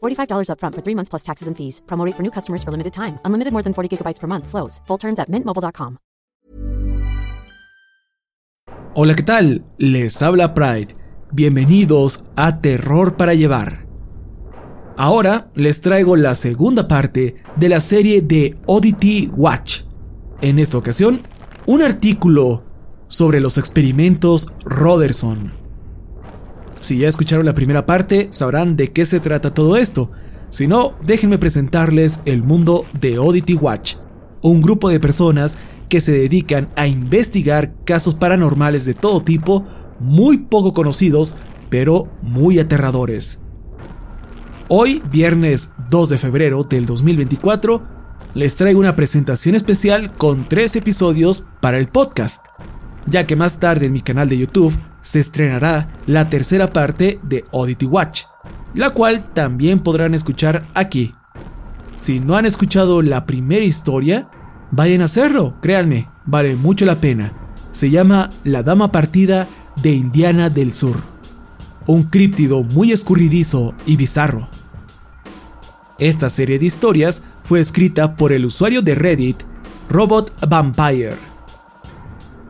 $45 upfront for three months plus taxes and fees. Promote for new customers for limited time. Unlimited more than 40 gigabytes per month. Slows. Full terms at mintmobile.com. Hola, ¿qué tal? Les habla Pride. Bienvenidos a Terror para Llevar. Ahora les traigo la segunda parte de la serie de Oddity Watch. En esta ocasión, un artículo sobre los experimentos Roderson. Si ya escucharon la primera parte, sabrán de qué se trata todo esto. Si no, déjenme presentarles el mundo de Oddity Watch, un grupo de personas que se dedican a investigar casos paranormales de todo tipo, muy poco conocidos, pero muy aterradores. Hoy, viernes 2 de febrero del 2024, les traigo una presentación especial con tres episodios para el podcast, ya que más tarde en mi canal de YouTube se estrenará la tercera parte de Oddity Watch, la cual también podrán escuchar aquí. Si no han escuchado la primera historia, vayan a hacerlo, créanme, vale mucho la pena. Se llama La Dama Partida de Indiana del Sur, un críptido muy escurridizo y bizarro. Esta serie de historias fue escrita por el usuario de Reddit Robot Vampire.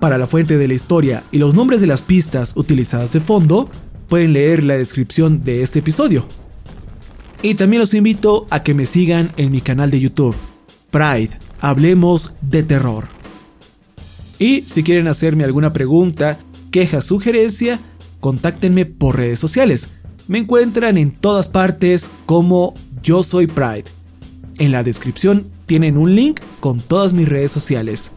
Para la fuente de la historia y los nombres de las pistas utilizadas de fondo, pueden leer la descripción de este episodio. Y también los invito a que me sigan en mi canal de YouTube, Pride, Hablemos de Terror. Y si quieren hacerme alguna pregunta, queja, sugerencia, contáctenme por redes sociales. Me encuentran en todas partes como Yo Soy Pride. En la descripción tienen un link con todas mis redes sociales.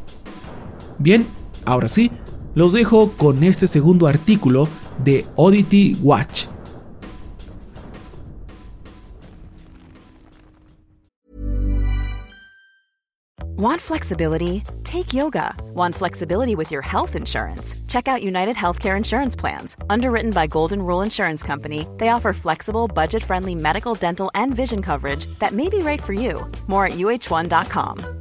Bien, ahora sí, los dejo con este segundo artículo de Oddity Watch. Want flexibility? Take yoga. Want flexibility with your health insurance? Check out United Healthcare Insurance Plans. Underwritten by Golden Rule Insurance Company, they offer flexible, budget friendly medical, dental, and vision coverage that may be right for you. More at uh1.com.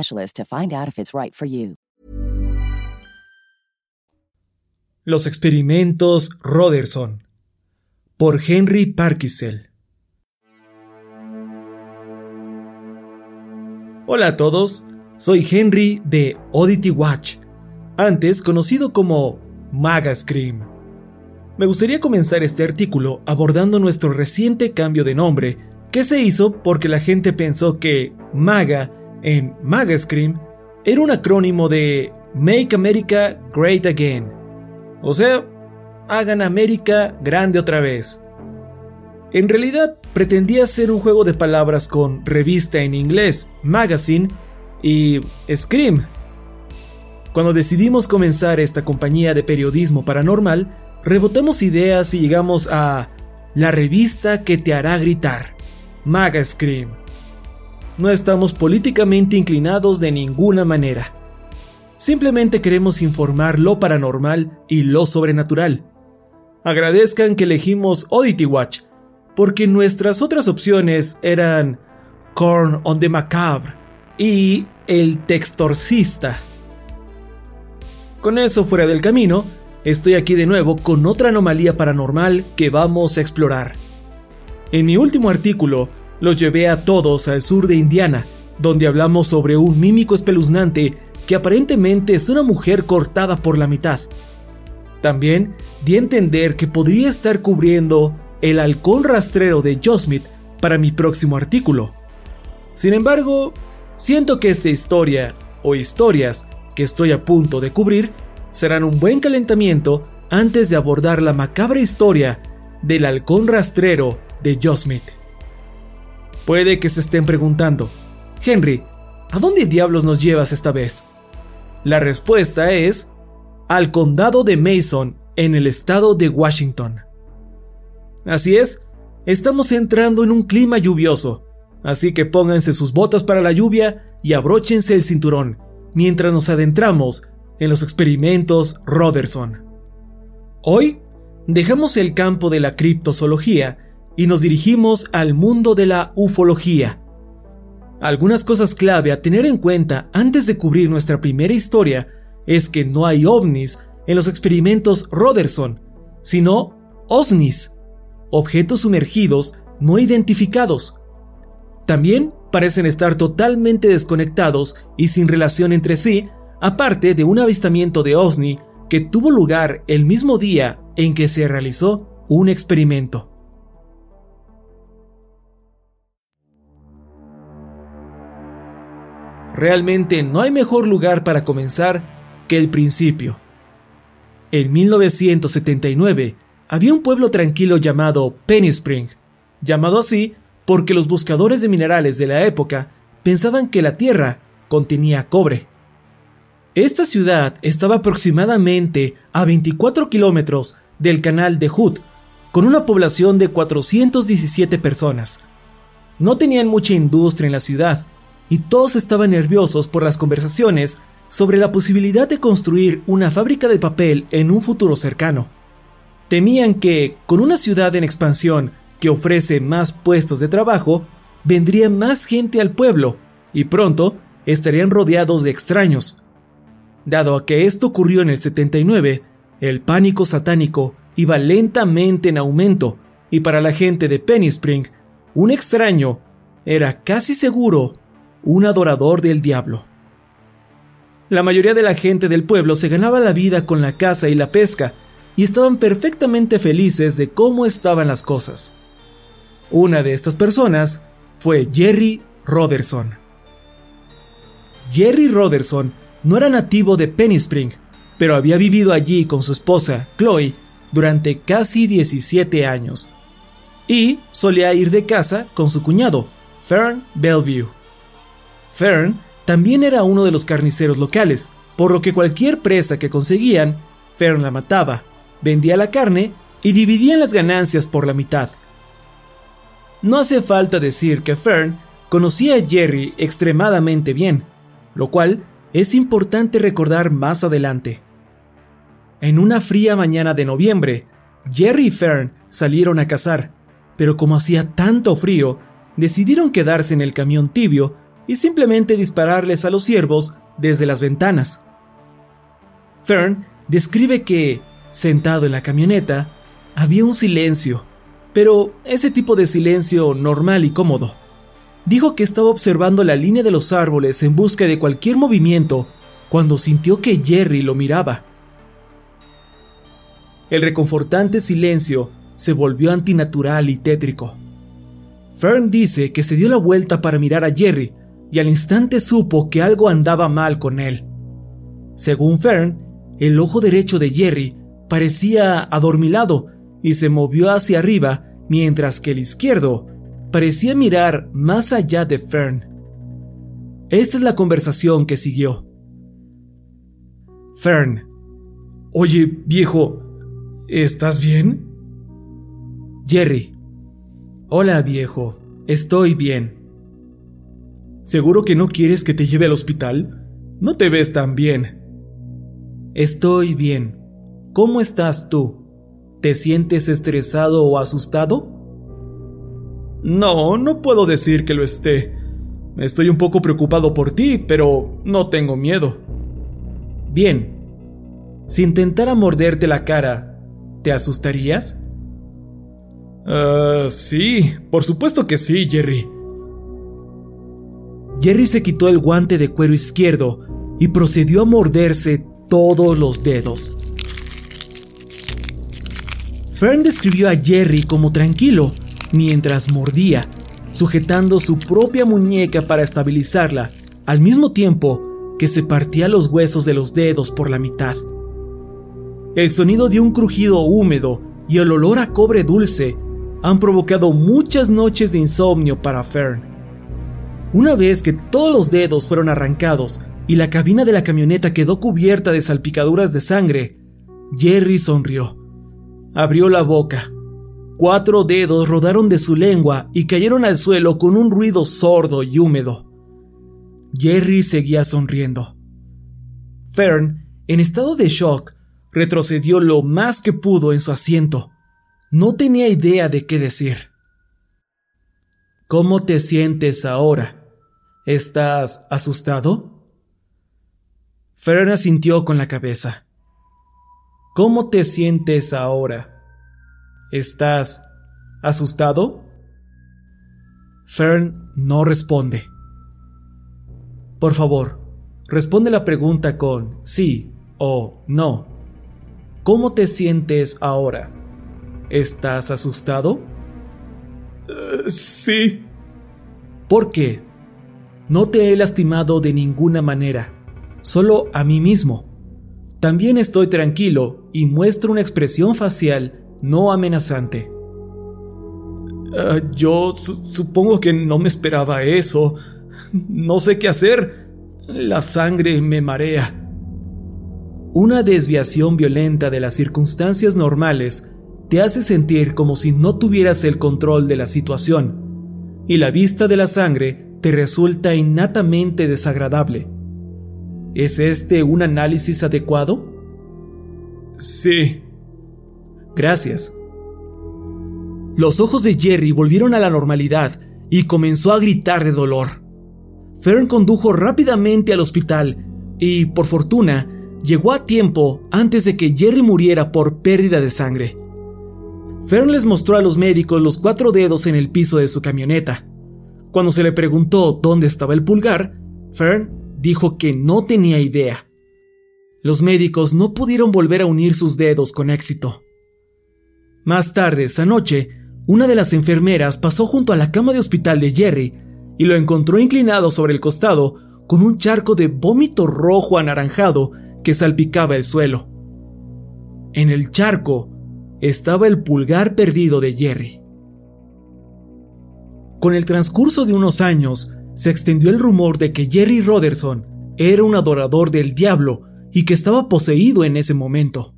to find out if it's right. Los experimentos Roderson por Henry Parkisel. Hola a todos, soy Henry de Oddity Watch. antes conocido como Maga Scream. Me gustaría comenzar este artículo abordando nuestro reciente cambio de nombre, que se hizo porque la gente pensó que MAGA en MAGA Scream era un acrónimo de Make America Great Again, o sea, hagan América grande otra vez. En realidad pretendía ser un juego de palabras con revista en inglés, magazine, y Scream. Cuando decidimos comenzar esta compañía de periodismo paranormal, rebotamos ideas y llegamos a la revista que te hará gritar, Maga Scream. No estamos políticamente inclinados de ninguna manera. Simplemente queremos informar lo paranormal y lo sobrenatural. Agradezcan que elegimos Oddity Watch, porque nuestras otras opciones eran Corn on the Macabre y El Textorcista. Con eso fuera del camino, estoy aquí de nuevo con otra anomalía paranormal que vamos a explorar. En mi último artículo, los llevé a todos al sur de Indiana, donde hablamos sobre un mímico espeluznante que aparentemente es una mujer cortada por la mitad. También di a entender que podría estar cubriendo el halcón rastrero de Smith para mi próximo artículo. Sin embargo, siento que esta historia, o historias, que estoy a punto de cubrir, serán un buen calentamiento antes de abordar la macabra historia del halcón rastrero de Smith. Puede que se estén preguntando, Henry, ¿a dónde diablos nos llevas esta vez? La respuesta es al condado de Mason en el estado de Washington. Así es, estamos entrando en un clima lluvioso, así que pónganse sus botas para la lluvia y abróchense el cinturón mientras nos adentramos en los experimentos Roderson. Hoy dejamos el campo de la criptozoología y nos dirigimos al mundo de la ufología. Algunas cosas clave a tener en cuenta antes de cubrir nuestra primera historia es que no hay ovnis en los experimentos Roderson, sino OSNIs, objetos sumergidos no identificados. También parecen estar totalmente desconectados y sin relación entre sí, aparte de un avistamiento de OSNI que tuvo lugar el mismo día en que se realizó un experimento. Realmente no hay mejor lugar para comenzar que el principio. En 1979, había un pueblo tranquilo llamado Penny Spring, llamado así porque los buscadores de minerales de la época pensaban que la tierra contenía cobre. Esta ciudad estaba aproximadamente a 24 kilómetros del canal de Hood, con una población de 417 personas. No tenían mucha industria en la ciudad, y todos estaban nerviosos por las conversaciones sobre la posibilidad de construir una fábrica de papel en un futuro cercano. Temían que, con una ciudad en expansión que ofrece más puestos de trabajo, vendría más gente al pueblo y pronto estarían rodeados de extraños. Dado a que esto ocurrió en el 79, el pánico satánico iba lentamente en aumento y para la gente de Penny Spring, un extraño era casi seguro un adorador del diablo. La mayoría de la gente del pueblo se ganaba la vida con la caza y la pesca, y estaban perfectamente felices de cómo estaban las cosas. Una de estas personas fue Jerry Roderson. Jerry Roderson no era nativo de Penny Spring, pero había vivido allí con su esposa, Chloe, durante casi 17 años. Y solía ir de casa con su cuñado, Fern Bellevue. Fern también era uno de los carniceros locales, por lo que cualquier presa que conseguían, Fern la mataba vendía la carne y dividían las ganancias por la mitad. No hace falta decir que Fern conocía a Jerry extremadamente bien, lo cual es importante recordar más adelante. En una fría mañana de noviembre, Jerry y Fern salieron a cazar, pero como hacía tanto frío, decidieron quedarse en el camión tibio y simplemente dispararles a los ciervos desde las ventanas. Fern describe que Sentado en la camioneta, había un silencio, pero ese tipo de silencio normal y cómodo. Dijo que estaba observando la línea de los árboles en busca de cualquier movimiento cuando sintió que Jerry lo miraba. El reconfortante silencio se volvió antinatural y tétrico. Fern dice que se dio la vuelta para mirar a Jerry y al instante supo que algo andaba mal con él. Según Fern, el ojo derecho de Jerry parecía adormilado y se movió hacia arriba mientras que el izquierdo parecía mirar más allá de Fern. Esta es la conversación que siguió. Fern, oye viejo, ¿estás bien? Jerry, hola viejo, estoy bien. ¿Seguro que no quieres que te lleve al hospital? No te ves tan bien. Estoy bien. ¿Cómo estás tú? ¿Te sientes estresado o asustado? No, no puedo decir que lo esté. Estoy un poco preocupado por ti, pero no tengo miedo. Bien. Si intentara morderte la cara, ¿te asustarías? Ah, sí, por supuesto que sí, Jerry. Jerry se quitó el guante de cuero izquierdo y procedió a morderse todos los dedos. Fern describió a Jerry como tranquilo mientras mordía, sujetando su propia muñeca para estabilizarla, al mismo tiempo que se partía los huesos de los dedos por la mitad. El sonido de un crujido húmedo y el olor a cobre dulce han provocado muchas noches de insomnio para Fern. Una vez que todos los dedos fueron arrancados y la cabina de la camioneta quedó cubierta de salpicaduras de sangre, Jerry sonrió. Abrió la boca. Cuatro dedos rodaron de su lengua y cayeron al suelo con un ruido sordo y húmedo. Jerry seguía sonriendo. Fern, en estado de shock, retrocedió lo más que pudo en su asiento. No tenía idea de qué decir. ¿Cómo te sientes ahora? ¿Estás asustado? Fern asintió con la cabeza. ¿Cómo te sientes ahora? ¿Estás asustado? Fern no responde. Por favor, responde la pregunta con sí o no. ¿Cómo te sientes ahora? ¿Estás asustado? Eh, sí. ¿Por qué? No te he lastimado de ninguna manera solo a mí mismo. También estoy tranquilo y muestro una expresión facial no amenazante. Ah, yo supongo que no me esperaba eso. No sé qué hacer. La sangre me marea. Una desviación violenta de las circunstancias normales te hace sentir como si no tuvieras el control de la situación, y la vista de la sangre te resulta innatamente desagradable. ¿Es este un análisis adecuado? Sí. Gracias. Los ojos de Jerry volvieron a la normalidad y comenzó a gritar de dolor. Fern condujo rápidamente al hospital y, por fortuna, llegó a tiempo antes de que Jerry muriera por pérdida de sangre. Fern les mostró a los médicos los cuatro dedos en el piso de su camioneta. Cuando se le preguntó dónde estaba el pulgar, Fern dijo que no tenía idea. Los médicos no pudieron volver a unir sus dedos con éxito. Más tarde, esa noche, una de las enfermeras pasó junto a la cama de hospital de Jerry y lo encontró inclinado sobre el costado con un charco de vómito rojo anaranjado que salpicaba el suelo. En el charco estaba el pulgar perdido de Jerry. Con el transcurso de unos años, se extendió el rumor de que Jerry Roderson era un adorador del diablo y que estaba poseído en ese momento.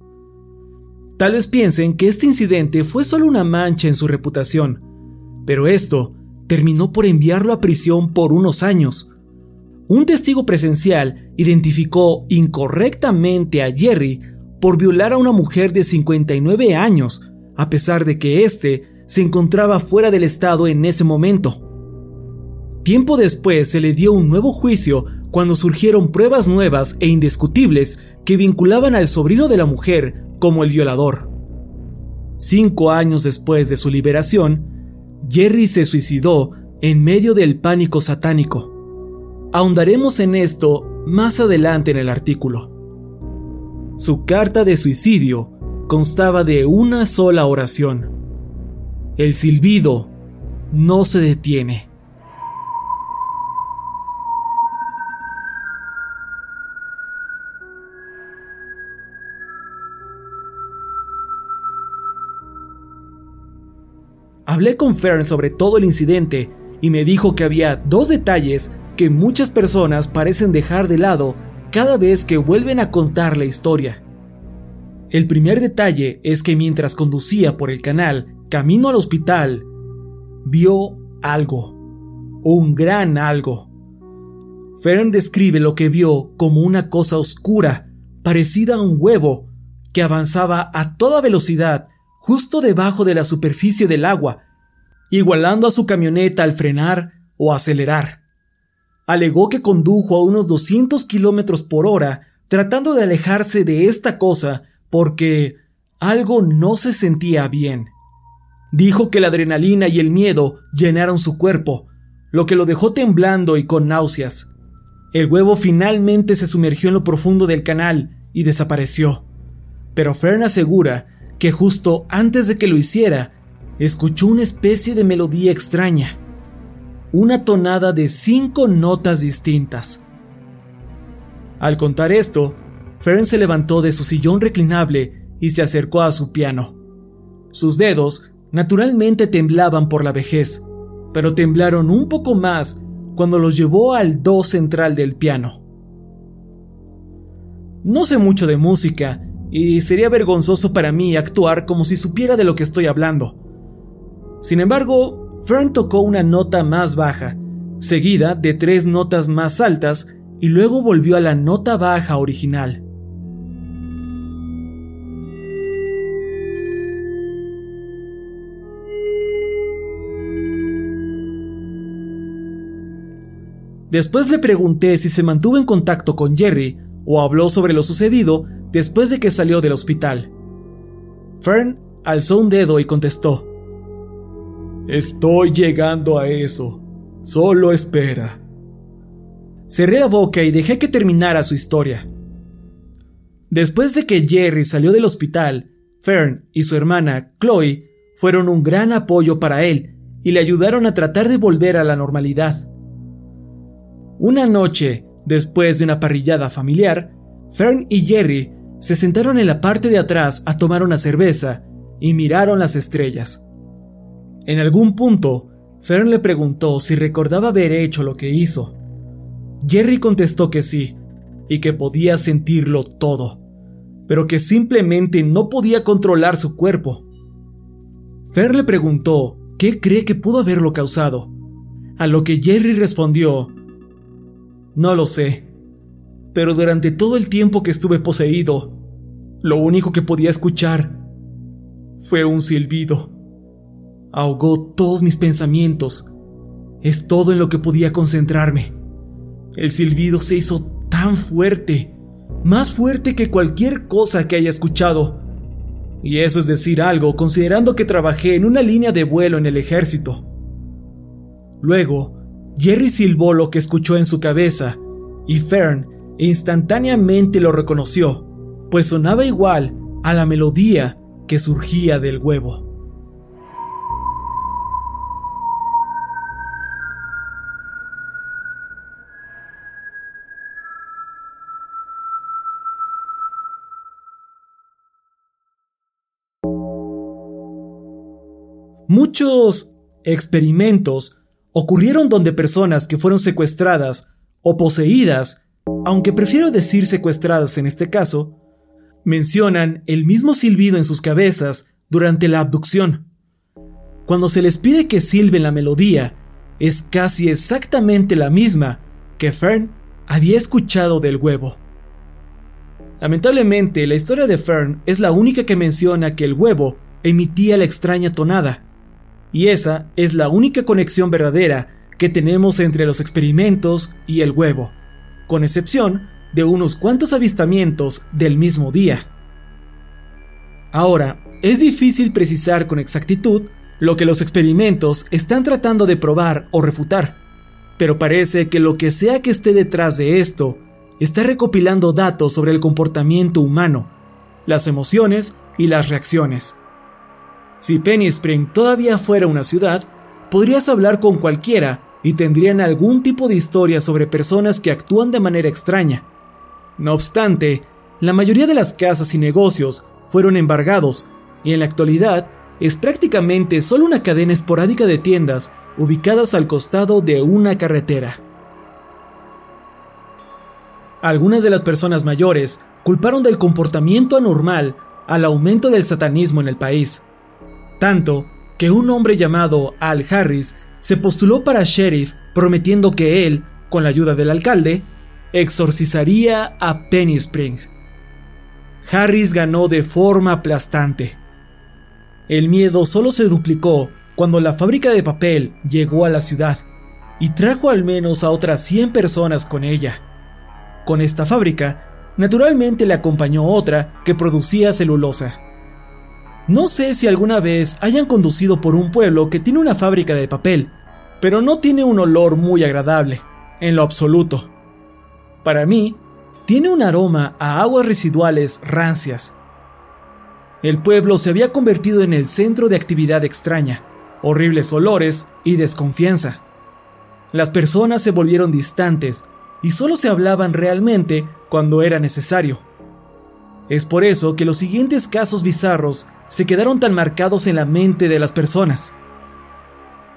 Tal vez piensen que este incidente fue solo una mancha en su reputación, pero esto terminó por enviarlo a prisión por unos años. Un testigo presencial identificó incorrectamente a Jerry por violar a una mujer de 59 años, a pesar de que éste se encontraba fuera del estado en ese momento. Tiempo después se le dio un nuevo juicio cuando surgieron pruebas nuevas e indiscutibles que vinculaban al sobrino de la mujer como el violador. Cinco años después de su liberación, Jerry se suicidó en medio del pánico satánico. Ahondaremos en esto más adelante en el artículo. Su carta de suicidio constaba de una sola oración. El silbido no se detiene. Hablé con Fern sobre todo el incidente y me dijo que había dos detalles que muchas personas parecen dejar de lado cada vez que vuelven a contar la historia. El primer detalle es que mientras conducía por el canal camino al hospital, vio algo, un gran algo. Fern describe lo que vio como una cosa oscura, parecida a un huevo, que avanzaba a toda velocidad justo debajo de la superficie del agua, igualando a su camioneta al frenar o acelerar. Alegó que condujo a unos 200 kilómetros por hora tratando de alejarse de esta cosa porque algo no se sentía bien. Dijo que la adrenalina y el miedo llenaron su cuerpo, lo que lo dejó temblando y con náuseas. El huevo finalmente se sumergió en lo profundo del canal y desapareció. Pero Fern asegura que justo antes de que lo hiciera, escuchó una especie de melodía extraña, una tonada de cinco notas distintas. Al contar esto, Fern se levantó de su sillón reclinable y se acercó a su piano. Sus dedos naturalmente temblaban por la vejez, pero temblaron un poco más cuando los llevó al do central del piano. No sé mucho de música y sería vergonzoso para mí actuar como si supiera de lo que estoy hablando. Sin embargo, Fern tocó una nota más baja, seguida de tres notas más altas y luego volvió a la nota baja original. Después le pregunté si se mantuvo en contacto con Jerry o habló sobre lo sucedido después de que salió del hospital. Fern alzó un dedo y contestó, Estoy llegando a eso. Solo espera. Cerré la boca y dejé que terminara su historia. Después de que Jerry salió del hospital, Fern y su hermana, Chloe, fueron un gran apoyo para él y le ayudaron a tratar de volver a la normalidad. Una noche, después de una parrillada familiar, Fern y Jerry se sentaron en la parte de atrás a tomar una cerveza y miraron las estrellas. En algún punto, Fern le preguntó si recordaba haber hecho lo que hizo. Jerry contestó que sí, y que podía sentirlo todo, pero que simplemente no podía controlar su cuerpo. Fern le preguntó qué cree que pudo haberlo causado, a lo que Jerry respondió, no lo sé, pero durante todo el tiempo que estuve poseído, lo único que podía escuchar fue un silbido. Ahogó todos mis pensamientos. Es todo en lo que podía concentrarme. El silbido se hizo tan fuerte, más fuerte que cualquier cosa que haya escuchado. Y eso es decir algo considerando que trabajé en una línea de vuelo en el ejército. Luego, Jerry silbó lo que escuchó en su cabeza, y Fern instantáneamente lo reconoció, pues sonaba igual a la melodía que surgía del huevo. Muchos experimentos ocurrieron donde personas que fueron secuestradas o poseídas, aunque prefiero decir secuestradas en este caso, mencionan el mismo silbido en sus cabezas durante la abducción. Cuando se les pide que silben la melodía, es casi exactamente la misma que Fern había escuchado del huevo. Lamentablemente, la historia de Fern es la única que menciona que el huevo emitía la extraña tonada, y esa es la única conexión verdadera que tenemos entre los experimentos y el huevo, con excepción de unos cuantos avistamientos del mismo día. Ahora, es difícil precisar con exactitud lo que los experimentos están tratando de probar o refutar, pero parece que lo que sea que esté detrás de esto está recopilando datos sobre el comportamiento humano, las emociones y las reacciones. Si Penny Spring todavía fuera una ciudad, podrías hablar con cualquiera y tendrían algún tipo de historia sobre personas que actúan de manera extraña. No obstante, la mayoría de las casas y negocios fueron embargados y en la actualidad es prácticamente solo una cadena esporádica de tiendas ubicadas al costado de una carretera. Algunas de las personas mayores culparon del comportamiento anormal al aumento del satanismo en el país, tanto que un hombre llamado Al Harris se postuló para sheriff prometiendo que él, con la ayuda del alcalde, exorcizaría a Penny Spring. Harris ganó de forma aplastante. El miedo solo se duplicó cuando la fábrica de papel llegó a la ciudad y trajo al menos a otras 100 personas con ella. Con esta fábrica, naturalmente le acompañó otra que producía celulosa. No sé si alguna vez hayan conducido por un pueblo que tiene una fábrica de papel, pero no tiene un olor muy agradable, en lo absoluto. Para mí, tiene un aroma a aguas residuales rancias. El pueblo se había convertido en el centro de actividad extraña, horribles olores y desconfianza. Las personas se volvieron distantes y solo se hablaban realmente cuando era necesario. Es por eso que los siguientes casos bizarros se quedaron tan marcados en la mente de las personas.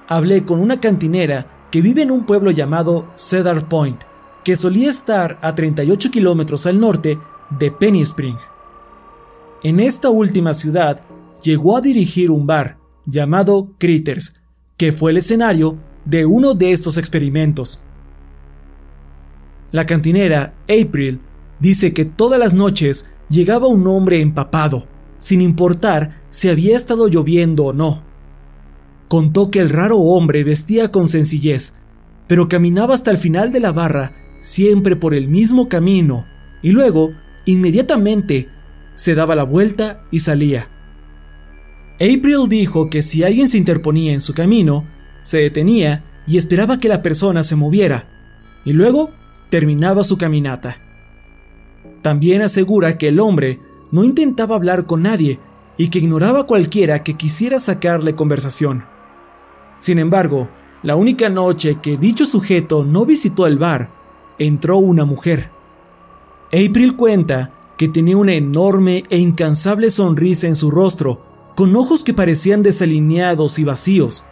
Hablé con una cantinera que vive en un pueblo llamado Cedar Point, que solía estar a 38 kilómetros al norte de Penny Spring. En esta última ciudad llegó a dirigir un bar llamado Critters, que fue el escenario de uno de estos experimentos. La cantinera April dice que todas las noches llegaba un hombre empapado, sin importar si había estado lloviendo o no. Contó que el raro hombre vestía con sencillez, pero caminaba hasta el final de la barra, siempre por el mismo camino, y luego, inmediatamente, se daba la vuelta y salía. April dijo que si alguien se interponía en su camino, se detenía y esperaba que la persona se moviera, y luego terminaba su caminata. También asegura que el hombre no intentaba hablar con nadie y que ignoraba a cualquiera que quisiera sacarle conversación. Sin embargo, la única noche que dicho sujeto no visitó el bar, entró una mujer. April cuenta que tenía una enorme e incansable sonrisa en su rostro, con ojos que parecían desalineados y vacíos.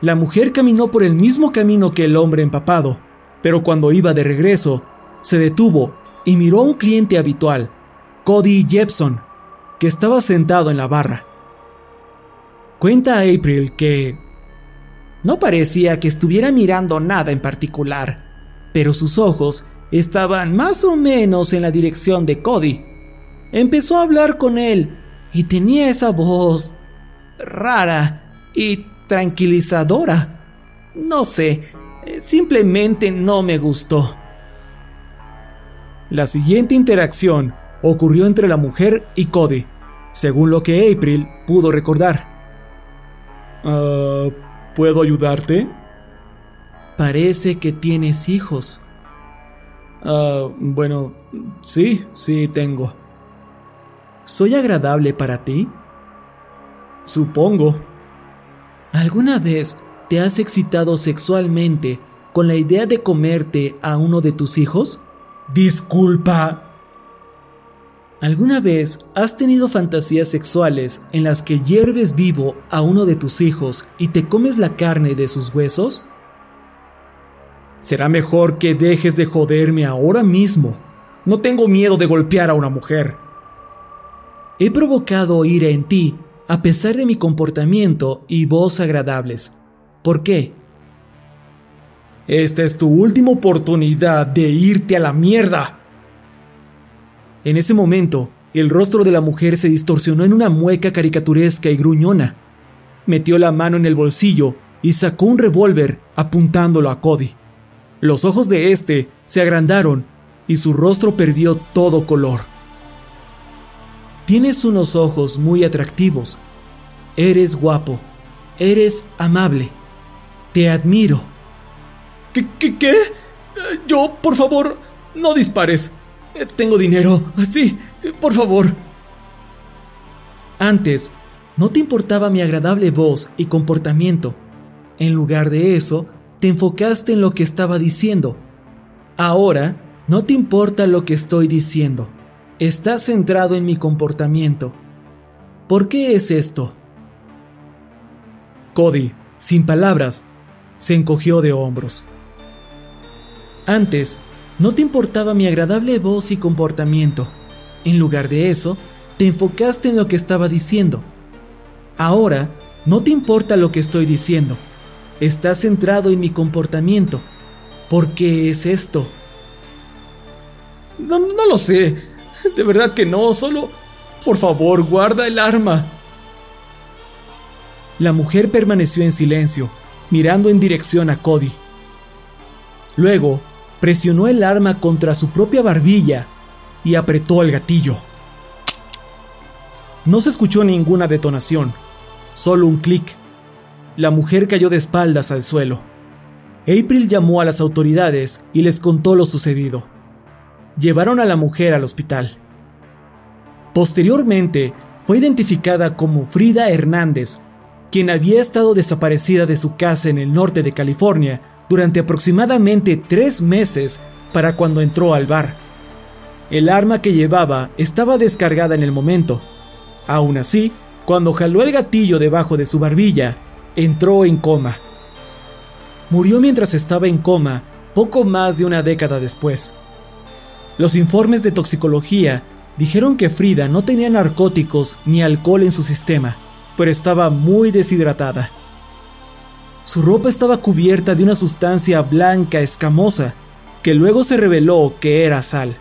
La mujer caminó por el mismo camino que el hombre empapado, pero cuando iba de regreso, se detuvo y miró a un cliente habitual, Cody Jepson, que estaba sentado en la barra. Cuenta a April que no parecía que estuviera mirando nada en particular, pero sus ojos estaban más o menos en la dirección de Cody. Empezó a hablar con él y tenía esa voz rara y tranquilizadora. No sé, simplemente no me gustó. La siguiente interacción ocurrió entre la mujer y Cody, según lo que April pudo recordar. Ah, ¿Puedo ayudarte? Parece que tienes hijos. Ah, bueno, sí, sí tengo. ¿Soy agradable para ti? Supongo. ¿Alguna vez te has excitado sexualmente con la idea de comerte a uno de tus hijos? Disculpa, ¿Alguna vez has tenido fantasías sexuales en las que hierves vivo a uno de tus hijos y te comes la carne de sus huesos? Será mejor que dejes de joderme ahora mismo. No tengo miedo de golpear a una mujer. He provocado ira en ti a pesar de mi comportamiento y voz agradables. ¿Por qué? Esta es tu última oportunidad de irte a la mierda. En ese momento, el rostro de la mujer se distorsionó en una mueca caricaturesca y gruñona. Metió la mano en el bolsillo y sacó un revólver apuntándolo a Cody. Los ojos de este se agrandaron y su rostro perdió todo color. Tienes unos ojos muy atractivos. Eres guapo. Eres amable. Te admiro. ¿Qué? ¿Qué? qué? Yo, por favor, no dispares. Tengo dinero. Sí, por favor. Antes, no te importaba mi agradable voz y comportamiento. En lugar de eso, te enfocaste en lo que estaba diciendo. Ahora, no te importa lo que estoy diciendo. Estás centrado en mi comportamiento. ¿Por qué es esto? Cody, sin palabras, se encogió de hombros. Antes, no te importaba mi agradable voz y comportamiento. En lugar de eso, te enfocaste en lo que estaba diciendo. Ahora, no te importa lo que estoy diciendo. Estás centrado en mi comportamiento. ¿Por qué es esto? No, no lo sé. De verdad que no. Solo... Por favor, guarda el arma. La mujer permaneció en silencio, mirando en dirección a Cody. Luego, presionó el arma contra su propia barbilla y apretó el gatillo. No se escuchó ninguna detonación, solo un clic. La mujer cayó de espaldas al suelo. April llamó a las autoridades y les contó lo sucedido. Llevaron a la mujer al hospital. Posteriormente, fue identificada como Frida Hernández, quien había estado desaparecida de su casa en el norte de California durante aproximadamente tres meses para cuando entró al bar. El arma que llevaba estaba descargada en el momento. Aún así, cuando jaló el gatillo debajo de su barbilla, entró en coma. Murió mientras estaba en coma poco más de una década después. Los informes de toxicología dijeron que Frida no tenía narcóticos ni alcohol en su sistema, pero estaba muy deshidratada. Su ropa estaba cubierta de una sustancia blanca escamosa, que luego se reveló que era sal.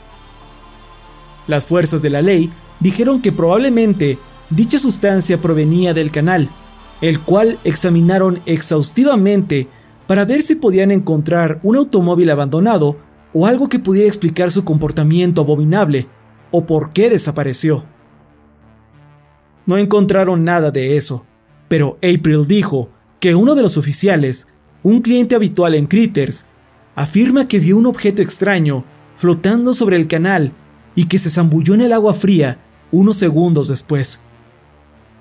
Las fuerzas de la ley dijeron que probablemente dicha sustancia provenía del canal, el cual examinaron exhaustivamente para ver si podían encontrar un automóvil abandonado o algo que pudiera explicar su comportamiento abominable o por qué desapareció. No encontraron nada de eso, pero April dijo que uno de los oficiales, un cliente habitual en Critters, afirma que vio un objeto extraño flotando sobre el canal y que se zambulló en el agua fría unos segundos después.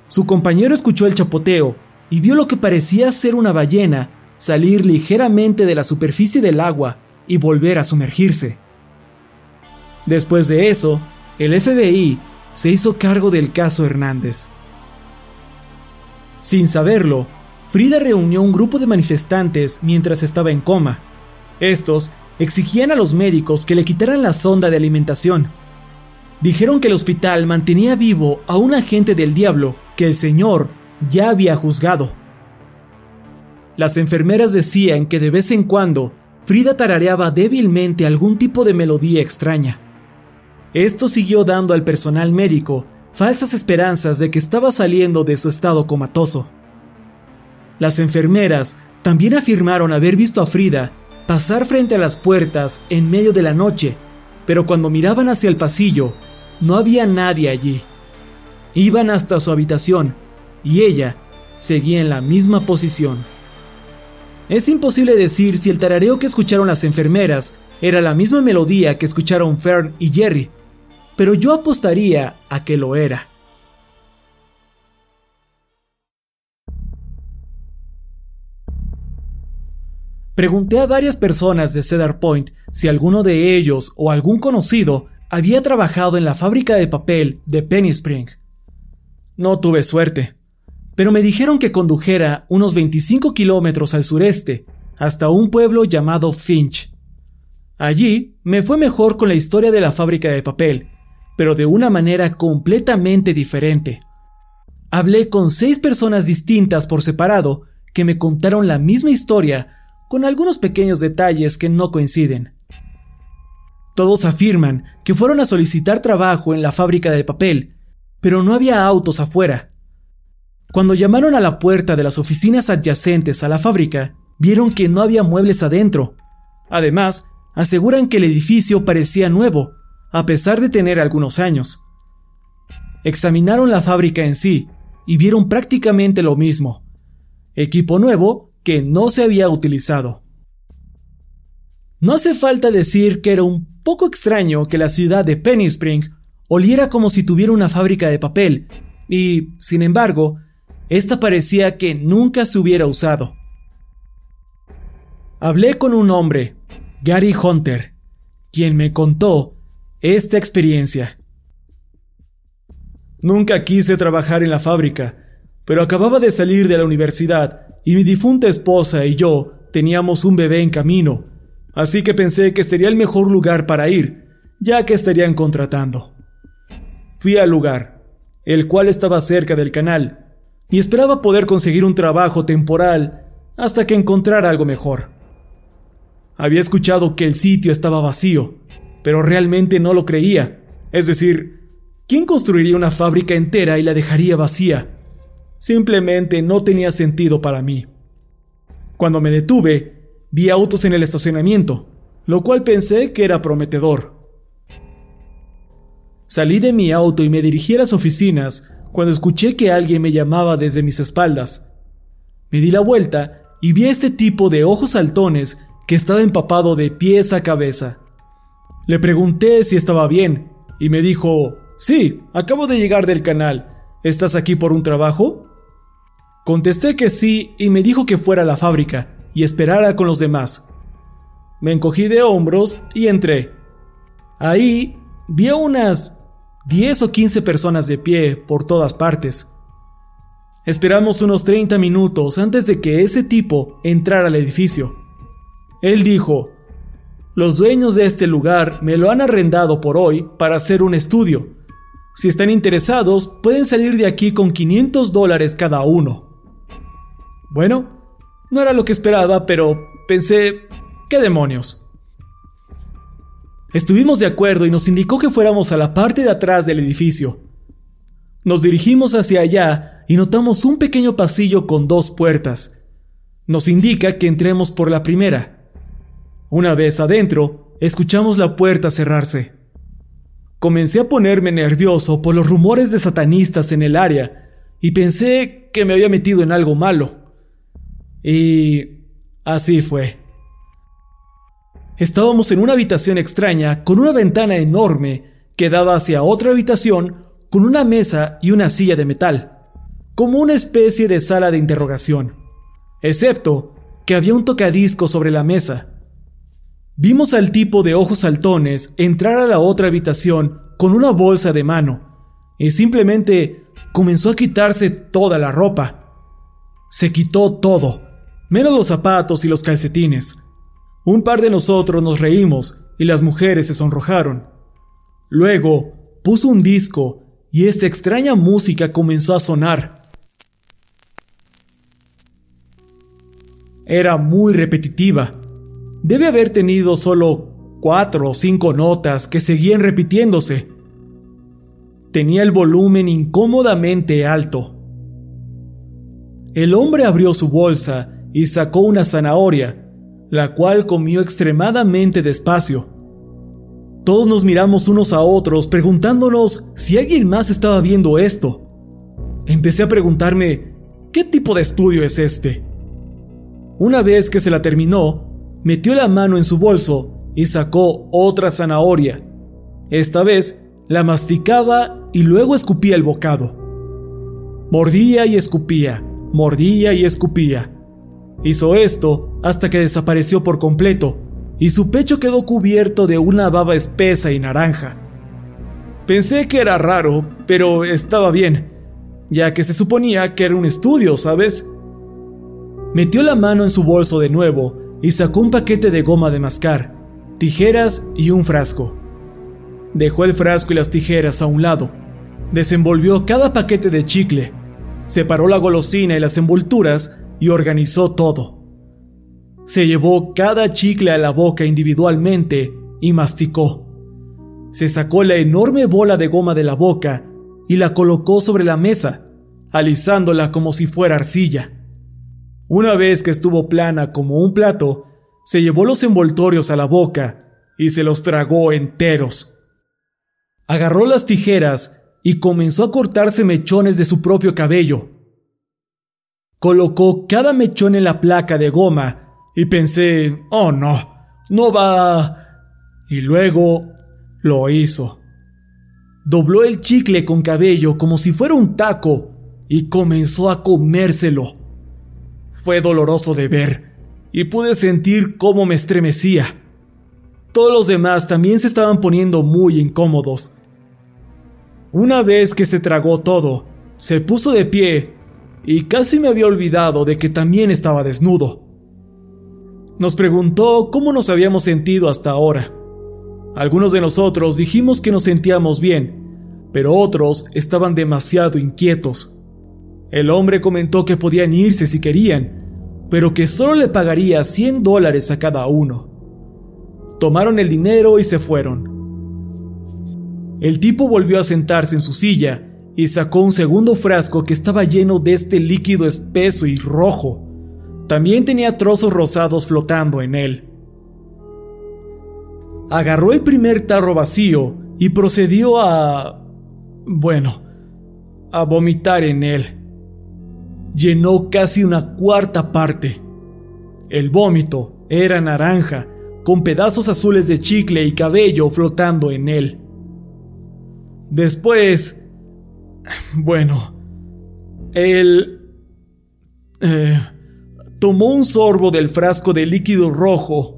Su compañero escuchó el chapoteo y vio lo que parecía ser una ballena salir ligeramente de la superficie del agua y volver a sumergirse. Después de eso, el FBI se hizo cargo del caso Hernández. Sin saberlo, Frida reunió un grupo de manifestantes mientras estaba en coma. Estos exigían a los médicos que le quitaran la sonda de alimentación. Dijeron que el hospital mantenía vivo a un agente del diablo que el señor ya había juzgado. Las enfermeras decían que de vez en cuando Frida tarareaba débilmente algún tipo de melodía extraña. Esto siguió dando al personal médico falsas esperanzas de que estaba saliendo de su estado comatoso. Las enfermeras también afirmaron haber visto a Frida pasar frente a las puertas en medio de la noche, pero cuando miraban hacia el pasillo, no había nadie allí. Iban hasta su habitación y ella seguía en la misma posición. Es imposible decir si el tarareo que escucharon las enfermeras era la misma melodía que escucharon Fern y Jerry, pero yo apostaría a que lo era. Pregunté a varias personas de Cedar Point si alguno de ellos o algún conocido había trabajado en la fábrica de papel de Penny Spring. No tuve suerte, pero me dijeron que condujera unos 25 kilómetros al sureste, hasta un pueblo llamado Finch. Allí me fue mejor con la historia de la fábrica de papel, pero de una manera completamente diferente. Hablé con seis personas distintas por separado que me contaron la misma historia con algunos pequeños detalles que no coinciden. Todos afirman que fueron a solicitar trabajo en la fábrica de papel, pero no había autos afuera. Cuando llamaron a la puerta de las oficinas adyacentes a la fábrica, vieron que no había muebles adentro. Además, aseguran que el edificio parecía nuevo, a pesar de tener algunos años. Examinaron la fábrica en sí y vieron prácticamente lo mismo. Equipo nuevo que no se había utilizado. No hace falta decir que era un poco extraño que la ciudad de Penny Spring oliera como si tuviera una fábrica de papel, y, sin embargo, esta parecía que nunca se hubiera usado. Hablé con un hombre, Gary Hunter, quien me contó esta experiencia. Nunca quise trabajar en la fábrica, pero acababa de salir de la universidad y mi difunta esposa y yo teníamos un bebé en camino, así que pensé que sería el mejor lugar para ir, ya que estarían contratando. Fui al lugar, el cual estaba cerca del canal, y esperaba poder conseguir un trabajo temporal hasta que encontrara algo mejor. Había escuchado que el sitio estaba vacío, pero realmente no lo creía. Es decir, ¿quién construiría una fábrica entera y la dejaría vacía? Simplemente no tenía sentido para mí. Cuando me detuve, vi autos en el estacionamiento, lo cual pensé que era prometedor. Salí de mi auto y me dirigí a las oficinas cuando escuché que alguien me llamaba desde mis espaldas. Me di la vuelta y vi a este tipo de ojos saltones que estaba empapado de pies a cabeza. Le pregunté si estaba bien y me dijo, sí, acabo de llegar del canal. ¿Estás aquí por un trabajo? Contesté que sí y me dijo que fuera a la fábrica y esperara con los demás. Me encogí de hombros y entré. Ahí vi a unas 10 o 15 personas de pie por todas partes. Esperamos unos 30 minutos antes de que ese tipo entrara al edificio. Él dijo, los dueños de este lugar me lo han arrendado por hoy para hacer un estudio. Si están interesados, pueden salir de aquí con 500 dólares cada uno. Bueno, no era lo que esperaba, pero pensé, ¿qué demonios? Estuvimos de acuerdo y nos indicó que fuéramos a la parte de atrás del edificio. Nos dirigimos hacia allá y notamos un pequeño pasillo con dos puertas. Nos indica que entremos por la primera. Una vez adentro, escuchamos la puerta cerrarse. Comencé a ponerme nervioso por los rumores de satanistas en el área y pensé que me había metido en algo malo. Y así fue. Estábamos en una habitación extraña con una ventana enorme que daba hacia otra habitación con una mesa y una silla de metal, como una especie de sala de interrogación, excepto que había un tocadisco sobre la mesa. Vimos al tipo de ojos saltones entrar a la otra habitación con una bolsa de mano y simplemente comenzó a quitarse toda la ropa. Se quitó todo, menos los zapatos y los calcetines. Un par de nosotros nos reímos y las mujeres se sonrojaron. Luego puso un disco y esta extraña música comenzó a sonar. Era muy repetitiva. Debe haber tenido solo cuatro o cinco notas que seguían repitiéndose. Tenía el volumen incómodamente alto. El hombre abrió su bolsa y sacó una zanahoria la cual comió extremadamente despacio. Todos nos miramos unos a otros preguntándonos si alguien más estaba viendo esto. Empecé a preguntarme, ¿qué tipo de estudio es este? Una vez que se la terminó, metió la mano en su bolso y sacó otra zanahoria. Esta vez la masticaba y luego escupía el bocado. Mordía y escupía, mordía y escupía. Hizo esto hasta que desapareció por completo y su pecho quedó cubierto de una baba espesa y naranja. Pensé que era raro, pero estaba bien, ya que se suponía que era un estudio, ¿sabes? Metió la mano en su bolso de nuevo y sacó un paquete de goma de mascar, tijeras y un frasco. Dejó el frasco y las tijeras a un lado. Desenvolvió cada paquete de chicle, separó la golosina y las envolturas y organizó todo. Se llevó cada chicle a la boca individualmente y masticó. Se sacó la enorme bola de goma de la boca y la colocó sobre la mesa, alisándola como si fuera arcilla. Una vez que estuvo plana como un plato, se llevó los envoltorios a la boca y se los tragó enteros. Agarró las tijeras y comenzó a cortarse mechones de su propio cabello, Colocó cada mechón en la placa de goma y pensé, oh no, no va... Y luego lo hizo. Dobló el chicle con cabello como si fuera un taco y comenzó a comérselo. Fue doloroso de ver y pude sentir cómo me estremecía. Todos los demás también se estaban poniendo muy incómodos. Una vez que se tragó todo, se puso de pie y casi me había olvidado de que también estaba desnudo. Nos preguntó cómo nos habíamos sentido hasta ahora. Algunos de nosotros dijimos que nos sentíamos bien, pero otros estaban demasiado inquietos. El hombre comentó que podían irse si querían, pero que solo le pagaría 100 dólares a cada uno. Tomaron el dinero y se fueron. El tipo volvió a sentarse en su silla y sacó un segundo frasco que estaba lleno de este líquido espeso y rojo. También tenía trozos rosados flotando en él. Agarró el primer tarro vacío y procedió a... bueno, a vomitar en él. Llenó casi una cuarta parte. El vómito era naranja, con pedazos azules de chicle y cabello flotando en él. Después... Bueno, él... Eh, tomó un sorbo del frasco de líquido rojo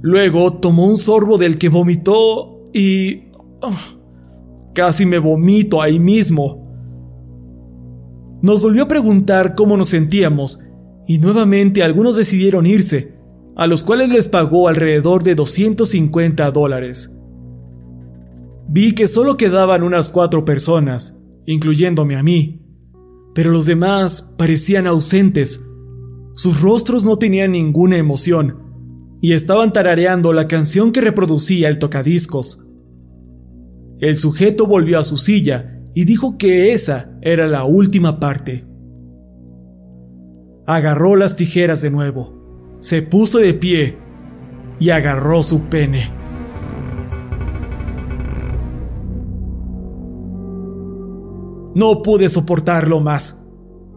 Luego tomó un sorbo del que vomitó y... Oh, casi me vomito ahí mismo. Nos volvió a preguntar cómo nos sentíamos y nuevamente algunos decidieron irse, a los cuales les pagó alrededor de 250 dólares. Vi que solo quedaban unas cuatro personas, incluyéndome a mí, pero los demás parecían ausentes. Sus rostros no tenían ninguna emoción y estaban tarareando la canción que reproducía el tocadiscos. El sujeto volvió a su silla y dijo que esa era la última parte. Agarró las tijeras de nuevo, se puso de pie y agarró su pene. No pude soportarlo más.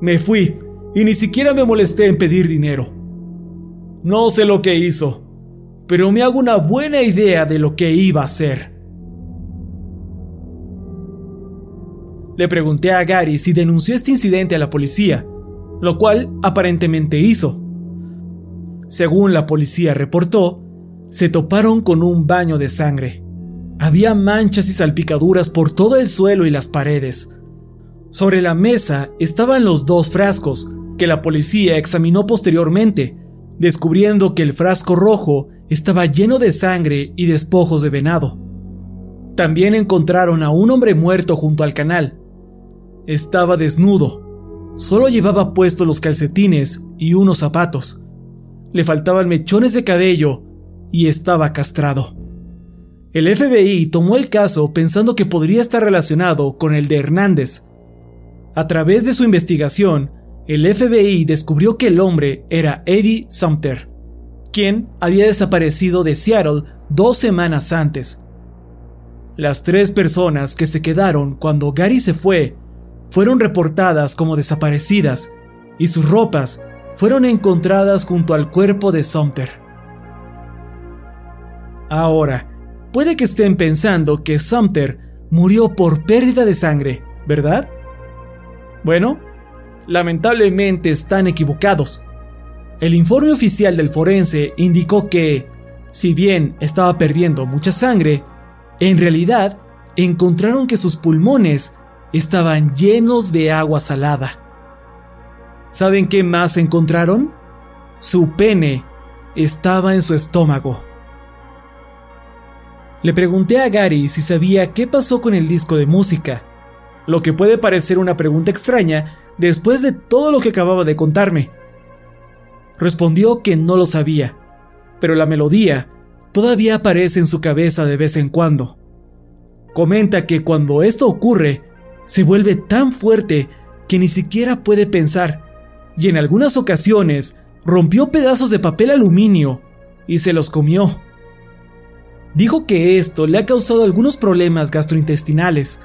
Me fui y ni siquiera me molesté en pedir dinero. No sé lo que hizo, pero me hago una buena idea de lo que iba a hacer. Le pregunté a Gary si denunció este incidente a la policía, lo cual aparentemente hizo. Según la policía reportó, se toparon con un baño de sangre. Había manchas y salpicaduras por todo el suelo y las paredes. Sobre la mesa estaban los dos frascos, que la policía examinó posteriormente descubriendo que el frasco rojo estaba lleno de sangre y despojos de venado. También encontraron a un hombre muerto junto al canal. Estaba desnudo, solo llevaba puestos los calcetines y unos zapatos. Le faltaban mechones de cabello y estaba castrado. El FBI tomó el caso pensando que podría estar relacionado con el de Hernández. A través de su investigación, el FBI descubrió que el hombre era Eddie Sumter, quien había desaparecido de Seattle dos semanas antes. Las tres personas que se quedaron cuando Gary se fue fueron reportadas como desaparecidas y sus ropas fueron encontradas junto al cuerpo de Sumter. Ahora, puede que estén pensando que Sumter murió por pérdida de sangre, ¿verdad? Bueno, lamentablemente están equivocados. El informe oficial del forense indicó que, si bien estaba perdiendo mucha sangre, en realidad encontraron que sus pulmones estaban llenos de agua salada. ¿Saben qué más encontraron? Su pene estaba en su estómago. Le pregunté a Gary si sabía qué pasó con el disco de música, lo que puede parecer una pregunta extraña después de todo lo que acababa de contarme. Respondió que no lo sabía, pero la melodía todavía aparece en su cabeza de vez en cuando. Comenta que cuando esto ocurre, se vuelve tan fuerte que ni siquiera puede pensar, y en algunas ocasiones rompió pedazos de papel aluminio y se los comió. Dijo que esto le ha causado algunos problemas gastrointestinales,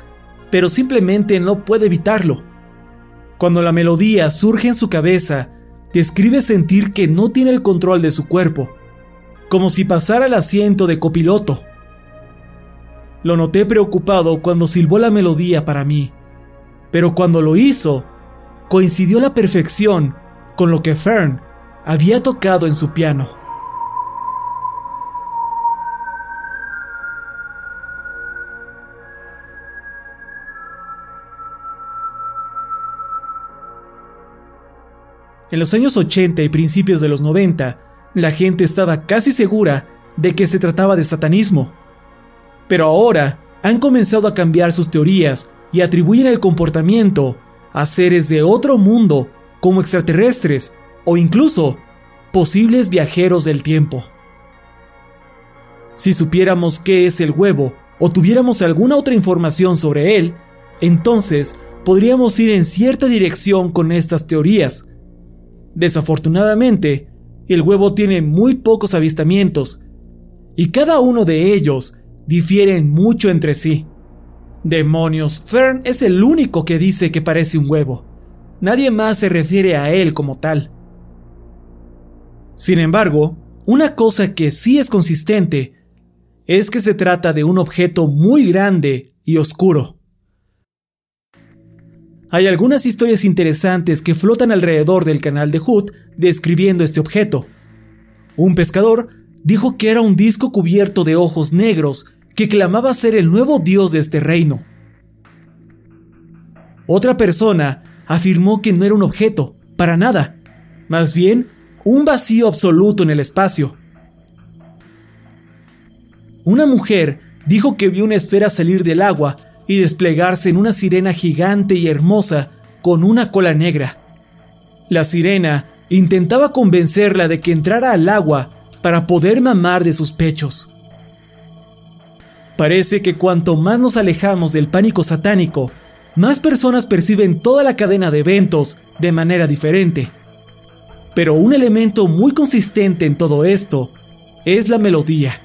pero simplemente no puede evitarlo. Cuando la melodía surge en su cabeza, describe sentir que no tiene el control de su cuerpo, como si pasara el asiento de copiloto, Lo noté preocupado cuando silbó la melodía para mí, pero cuando lo hizo, coincidió a la perfección con lo que Fern había tocado en su piano. En los años 80 y principios de los 90, la gente estaba casi segura de que se trataba de satanismo. Pero ahora han comenzado a cambiar sus teorías y atribuyen el comportamiento a seres de otro mundo como extraterrestres o incluso posibles viajeros del tiempo. Si supiéramos qué es el huevo o tuviéramos alguna otra información sobre él, entonces podríamos ir en cierta dirección con estas teorías, Desafortunadamente, el huevo tiene muy pocos avistamientos, y cada uno de ellos difieren mucho entre sí. Demonios, Fern es el único que dice que parece un huevo. Nadie más se refiere a él como tal. Sin embargo, una cosa que sí es consistente es que se trata de un objeto muy grande y oscuro. Hay algunas historias interesantes que flotan alrededor del canal de Hood describiendo este objeto. Un pescador dijo que era un disco cubierto de ojos negros que clamaba ser el nuevo dios de este reino. Otra persona afirmó que no era un objeto, para nada, más bien un vacío absoluto en el espacio. Una mujer dijo que vio una esfera salir del agua y desplegarse en una sirena gigante y hermosa con una cola negra. La sirena intentaba convencerla de que entrara al agua para poder mamar de sus pechos. Parece que cuanto más nos alejamos del pánico satánico, más personas perciben toda la cadena de eventos de manera diferente. Pero un elemento muy consistente en todo esto es la melodía.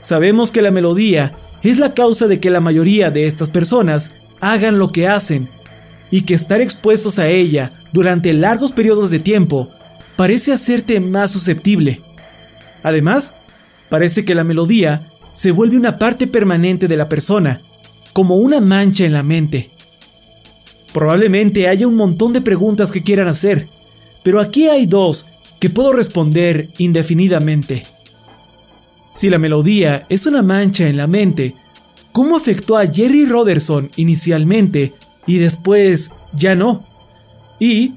Sabemos que la melodía es la causa de que la mayoría de estas personas hagan lo que hacen y que estar expuestos a ella durante largos periodos de tiempo parece hacerte más susceptible. Además, parece que la melodía se vuelve una parte permanente de la persona, como una mancha en la mente. Probablemente haya un montón de preguntas que quieran hacer, pero aquí hay dos que puedo responder indefinidamente. Si la melodía es una mancha en la mente, ¿cómo afectó a Jerry Roderson inicialmente y después ya no? ¿Y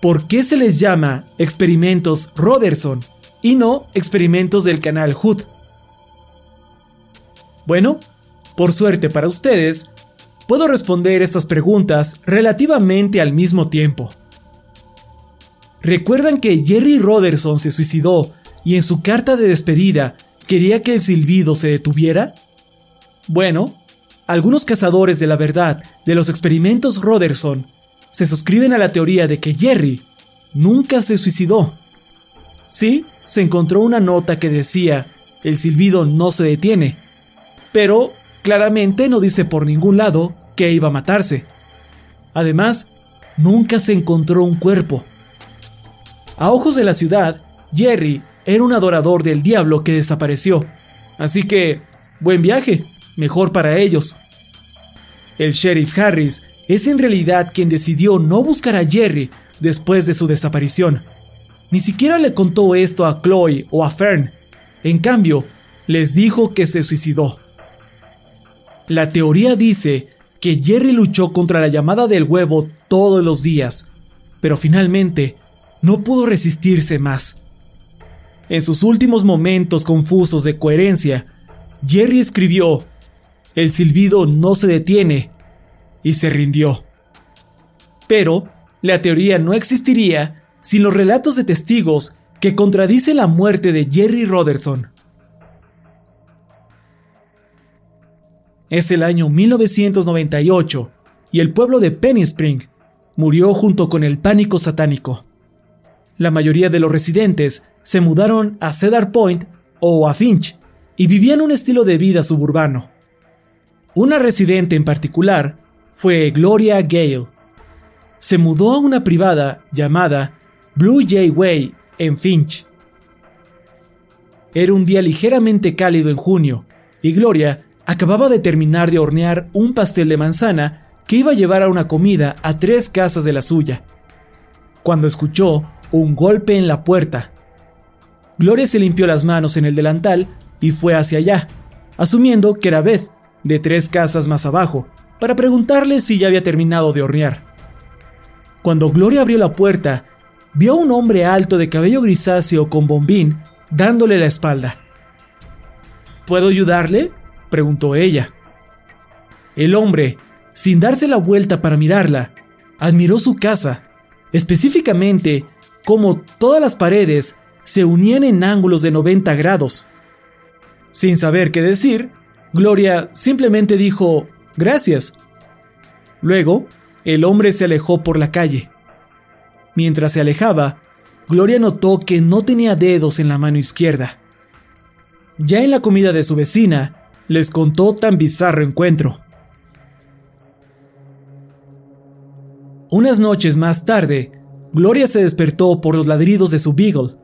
por qué se les llama experimentos Roderson y no experimentos del canal Hood? Bueno, por suerte para ustedes, puedo responder estas preguntas relativamente al mismo tiempo. ¿Recuerdan que Jerry Roderson se suicidó y en su carta de despedida ¿Quería que el silbido se detuviera? Bueno, algunos cazadores de la verdad de los experimentos Roderson se suscriben a la teoría de que Jerry nunca se suicidó. Sí, se encontró una nota que decía, el silbido no se detiene, pero claramente no dice por ningún lado que iba a matarse. Además, nunca se encontró un cuerpo. A ojos de la ciudad, Jerry era un adorador del diablo que desapareció. Así que, buen viaje, mejor para ellos. El sheriff Harris es en realidad quien decidió no buscar a Jerry después de su desaparición. Ni siquiera le contó esto a Chloe o a Fern. En cambio, les dijo que se suicidó. La teoría dice que Jerry luchó contra la llamada del huevo todos los días, pero finalmente no pudo resistirse más. En sus últimos momentos confusos de coherencia, Jerry escribió, El silbido no se detiene, y se rindió. Pero la teoría no existiría sin los relatos de testigos que contradicen la muerte de Jerry Roderson. Es el año 1998 y el pueblo de Penny Spring murió junto con el pánico satánico. La mayoría de los residentes se mudaron a Cedar Point o a Finch y vivían un estilo de vida suburbano. Una residente en particular fue Gloria Gale. Se mudó a una privada llamada Blue Jay Way en Finch. Era un día ligeramente cálido en junio y Gloria acababa de terminar de hornear un pastel de manzana que iba a llevar a una comida a tres casas de la suya, cuando escuchó un golpe en la puerta. Gloria se limpió las manos en el delantal y fue hacia allá, asumiendo que era Beth, de tres casas más abajo, para preguntarle si ya había terminado de hornear. Cuando Gloria abrió la puerta, vio a un hombre alto de cabello grisáceo con bombín dándole la espalda. ¿Puedo ayudarle? Preguntó ella. El hombre, sin darse la vuelta para mirarla, admiró su casa, específicamente cómo todas las paredes se unían en ángulos de 90 grados. Sin saber qué decir, Gloria simplemente dijo gracias. Luego, el hombre se alejó por la calle. Mientras se alejaba, Gloria notó que no tenía dedos en la mano izquierda. Ya en la comida de su vecina, les contó tan bizarro encuentro. Unas noches más tarde, Gloria se despertó por los ladridos de su beagle.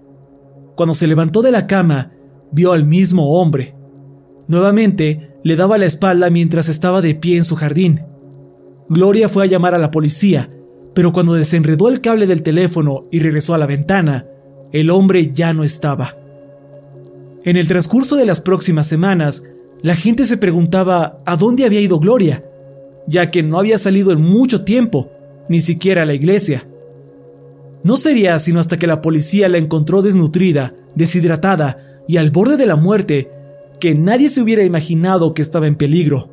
Cuando se levantó de la cama, vio al mismo hombre. Nuevamente, le daba la espalda mientras estaba de pie en su jardín. Gloria fue a llamar a la policía, pero cuando desenredó el cable del teléfono y regresó a la ventana, el hombre ya no estaba. En el transcurso de las próximas semanas, la gente se preguntaba a dónde había ido Gloria, ya que no había salido en mucho tiempo ni siquiera a la iglesia. No sería sino hasta que la policía la encontró desnutrida, deshidratada y al borde de la muerte que nadie se hubiera imaginado que estaba en peligro.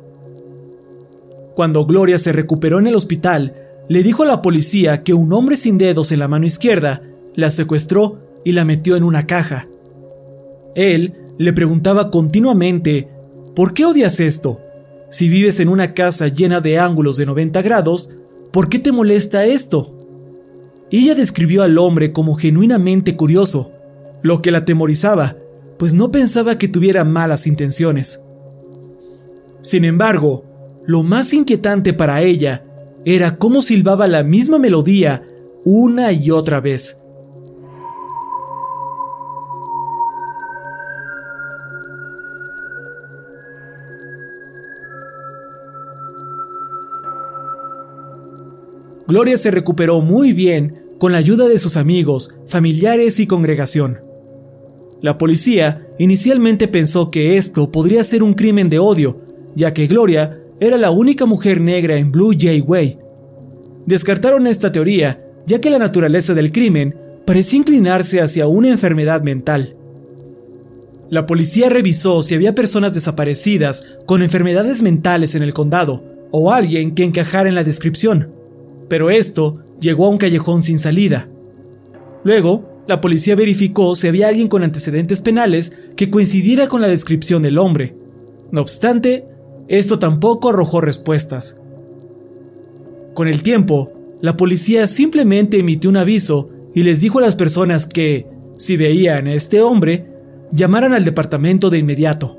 Cuando Gloria se recuperó en el hospital, le dijo a la policía que un hombre sin dedos en la mano izquierda la secuestró y la metió en una caja. Él le preguntaba continuamente, ¿por qué odias esto? Si vives en una casa llena de ángulos de 90 grados, ¿Por qué te molesta esto? Ella describió al hombre como genuinamente curioso, lo que la atemorizaba, pues no pensaba que tuviera malas intenciones. Sin embargo, lo más inquietante para ella era cómo silbaba la misma melodía una y otra vez. Gloria se recuperó muy bien con la ayuda de sus amigos, familiares y congregación. La policía inicialmente pensó que esto podría ser un crimen de odio, ya que Gloria era la única mujer negra en Blue Jay Way. Descartaron esta teoría, ya que la naturaleza del crimen parecía inclinarse hacia una enfermedad mental. La policía revisó si había personas desaparecidas con enfermedades mentales en el condado, o alguien que encajara en la descripción pero esto llegó a un callejón sin salida. Luego, la policía verificó si había alguien con antecedentes penales que coincidiera con la descripción del hombre. No obstante, esto tampoco arrojó respuestas. Con el tiempo, la policía simplemente emitió un aviso y les dijo a las personas que, si veían a este hombre, llamaran al departamento de inmediato.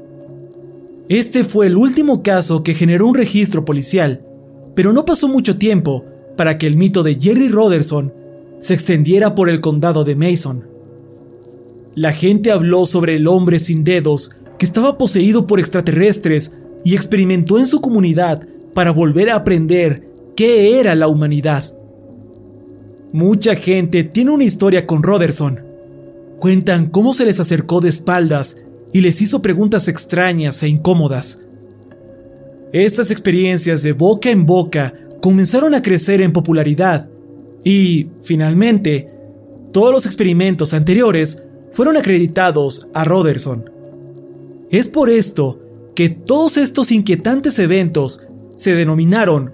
Este fue el último caso que generó un registro policial, pero no pasó mucho tiempo para que el mito de Jerry Roderson se extendiera por el condado de Mason. La gente habló sobre el hombre sin dedos que estaba poseído por extraterrestres y experimentó en su comunidad para volver a aprender qué era la humanidad. Mucha gente tiene una historia con Roderson. Cuentan cómo se les acercó de espaldas y les hizo preguntas extrañas e incómodas. Estas experiencias de boca en boca comenzaron a crecer en popularidad y, finalmente, todos los experimentos anteriores fueron acreditados a Roderson. Es por esto que todos estos inquietantes eventos se denominaron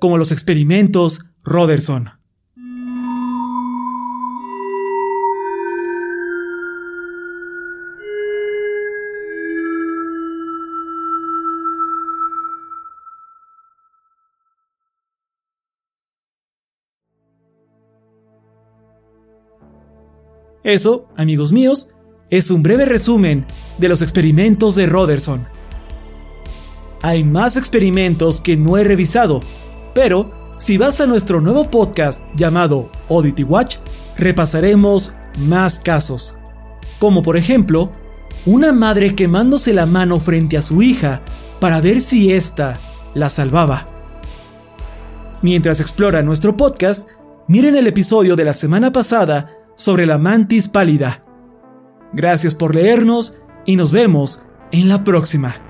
como los experimentos Roderson. Eso, amigos míos, es un breve resumen de los experimentos de Roderson. Hay más experimentos que no he revisado, pero si vas a nuestro nuevo podcast llamado Oddity Watch, repasaremos más casos. Como por ejemplo, una madre quemándose la mano frente a su hija para ver si ésta la salvaba. Mientras explora nuestro podcast, miren el episodio de la semana pasada sobre la mantis pálida. Gracias por leernos y nos vemos en la próxima.